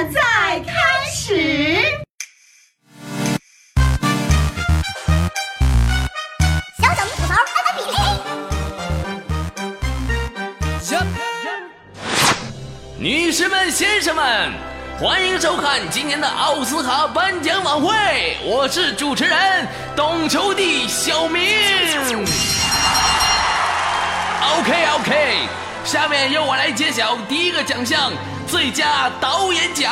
现在开始。小整吐槽安比例。女士们、先生们，欢迎收看今年的奥斯卡颁奖晚会，我是主持人懂球帝小明。OK OK，下面由我来揭晓第一个奖项——最佳导演奖。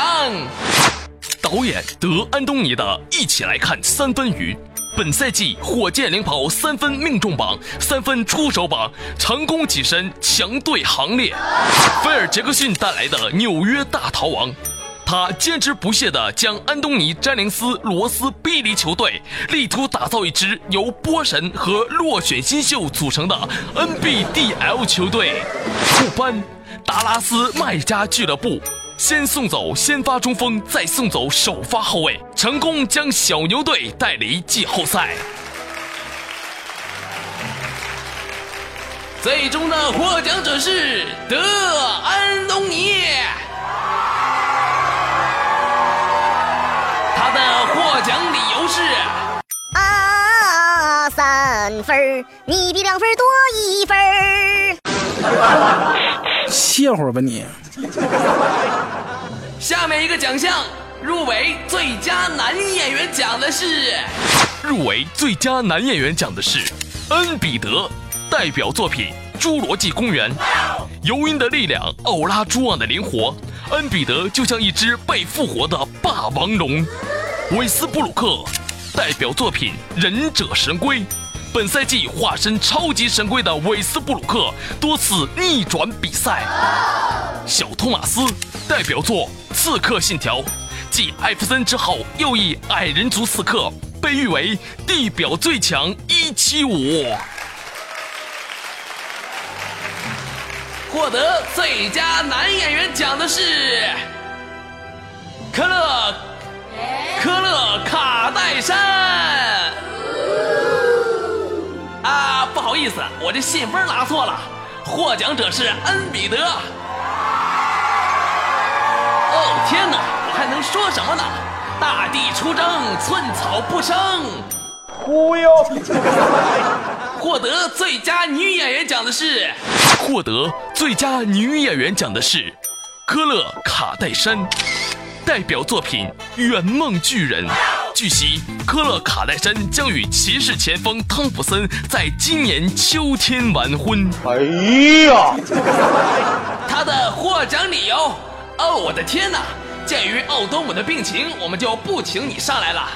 导演德安东尼的《一起来看三分雨》，本赛季火箭领跑三分命中榜、三分出手榜，成功跻身强队行列。菲尔·杰克逊带来的《纽约大逃亡》。他坚持不懈地将安东尼·詹宁斯·罗斯逼离球队，力图打造一支由波神和落选新秀组成的 NBDL 球队。库班，达拉斯麦加俱乐部先送走先发中锋，再送走首发后卫，成功将小牛队带离季后赛。最终的获奖者是德安东尼。奖理由是啊，三分你比两分多一分歇会儿吧你。下面一个奖项，入围最佳男演员奖的是，入围最佳男演员奖的是恩比德，代表作品《侏罗纪公园》，尤因的力量，奥拉朱旺的灵活，恩比德就像一只被复活的霸王龙。韦斯布鲁克代表作品《忍者神龟》，本赛季化身超级神龟的韦斯布鲁克多次逆转比赛。小托马斯代表作《刺客信条》，继艾弗森之后又一矮人族刺客，被誉为地表最强一七五。获得最佳男演员奖的是科勒。意思，我这信封拿错了。获奖者是恩比德。哦天哪，我还能说什么呢？大地出征，寸草不生。忽悠。获得最佳女演员奖的是，获得最佳女演员奖的是科勒卡戴珊。代表作品《圆梦巨人》。据悉，科勒卡戴珊将与骑士前锋汤普森在今年秋天完婚。哎呀，他的获奖理由？哦，我的天哪！鉴于奥多姆的病情，我们就不请你上来了。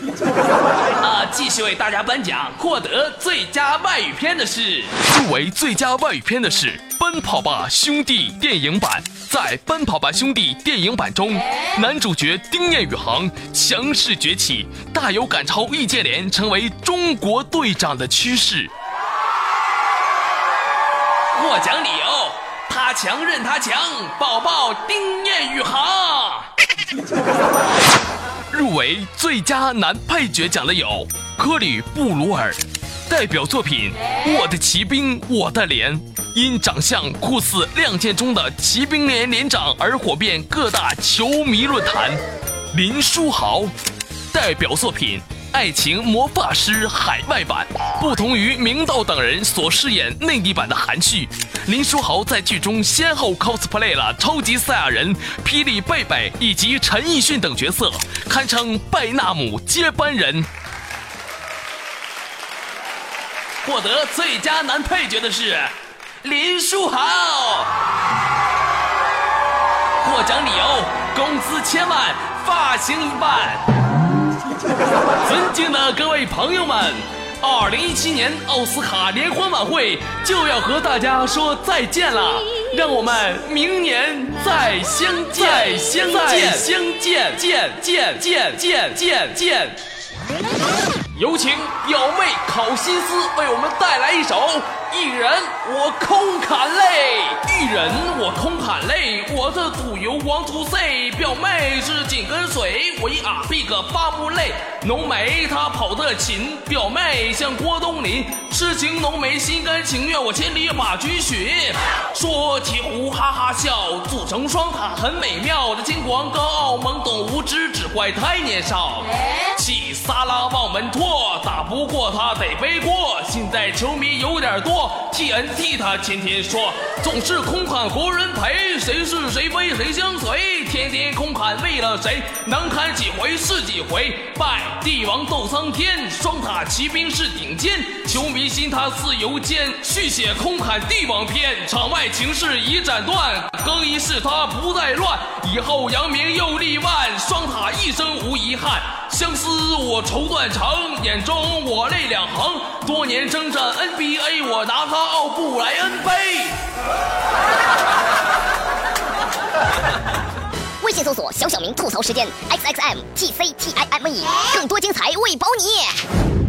啊，继续为大家颁奖。获得最佳外语片的是，入围最佳外语片的是《奔跑吧兄弟》电影版。在《奔跑吧兄弟》电影版中，男主角丁彦雨航强势崛起，大有赶超易建联成为中国队长的趋势。获奖理由：他强任他强，宝宝丁彦雨航。为最佳男配角奖的有科里布鲁尔，代表作品《我的骑兵我的连》。因长相酷似《亮剑》中的骑兵连连长而火遍各大球迷论坛。林书豪，代表作品《爱情魔法师》海外版。不同于明道等人所饰演内地版的韩旭，林书豪在剧中先后 cosplay 了超级赛亚人、霹雳贝贝以及陈奕迅等角色，堪称拜纳姆接班人。获得最佳男配角的是。林书豪获奖理由：工资千万，发型一般。尊敬的各位朋友们，二零一七年奥斯卡联欢晚会就要和大家说再见了，让我们明年再相见，相见，相见，见见见见见见。有请表妹考辛斯为我们带来一首。一人我空砍泪，一人我空喊泪。我的赌油王图 C，表妹是紧跟随，我一阿 big 发不累。浓眉他跑得勤，表妹像郭冬临，痴情浓眉心甘情愿，我千里把君寻。说起胡哈哈笑，组成双塔很美妙。这金光高傲懵懂无知，只怪太年少。起撒拉往门拖，打不过他得背锅。现在球迷有点多，TNT 他天天说，总是空喊活人陪，谁是谁非谁相随，天天空喊为了谁，能喊几回是几回。拜帝王斗苍天，双塔骑兵是顶尖，球迷心他似油煎，续写空喊帝王篇，场外情势已斩断，更衣室他不再乱，以后扬名又立万，双塔一生无遗憾。相思我愁断肠，眼中我泪两行。多年征战 NBA，我拿他奥布莱恩杯。微信搜索“小小明吐槽时间 ”，X X M T C T I M E，更多精彩为包你。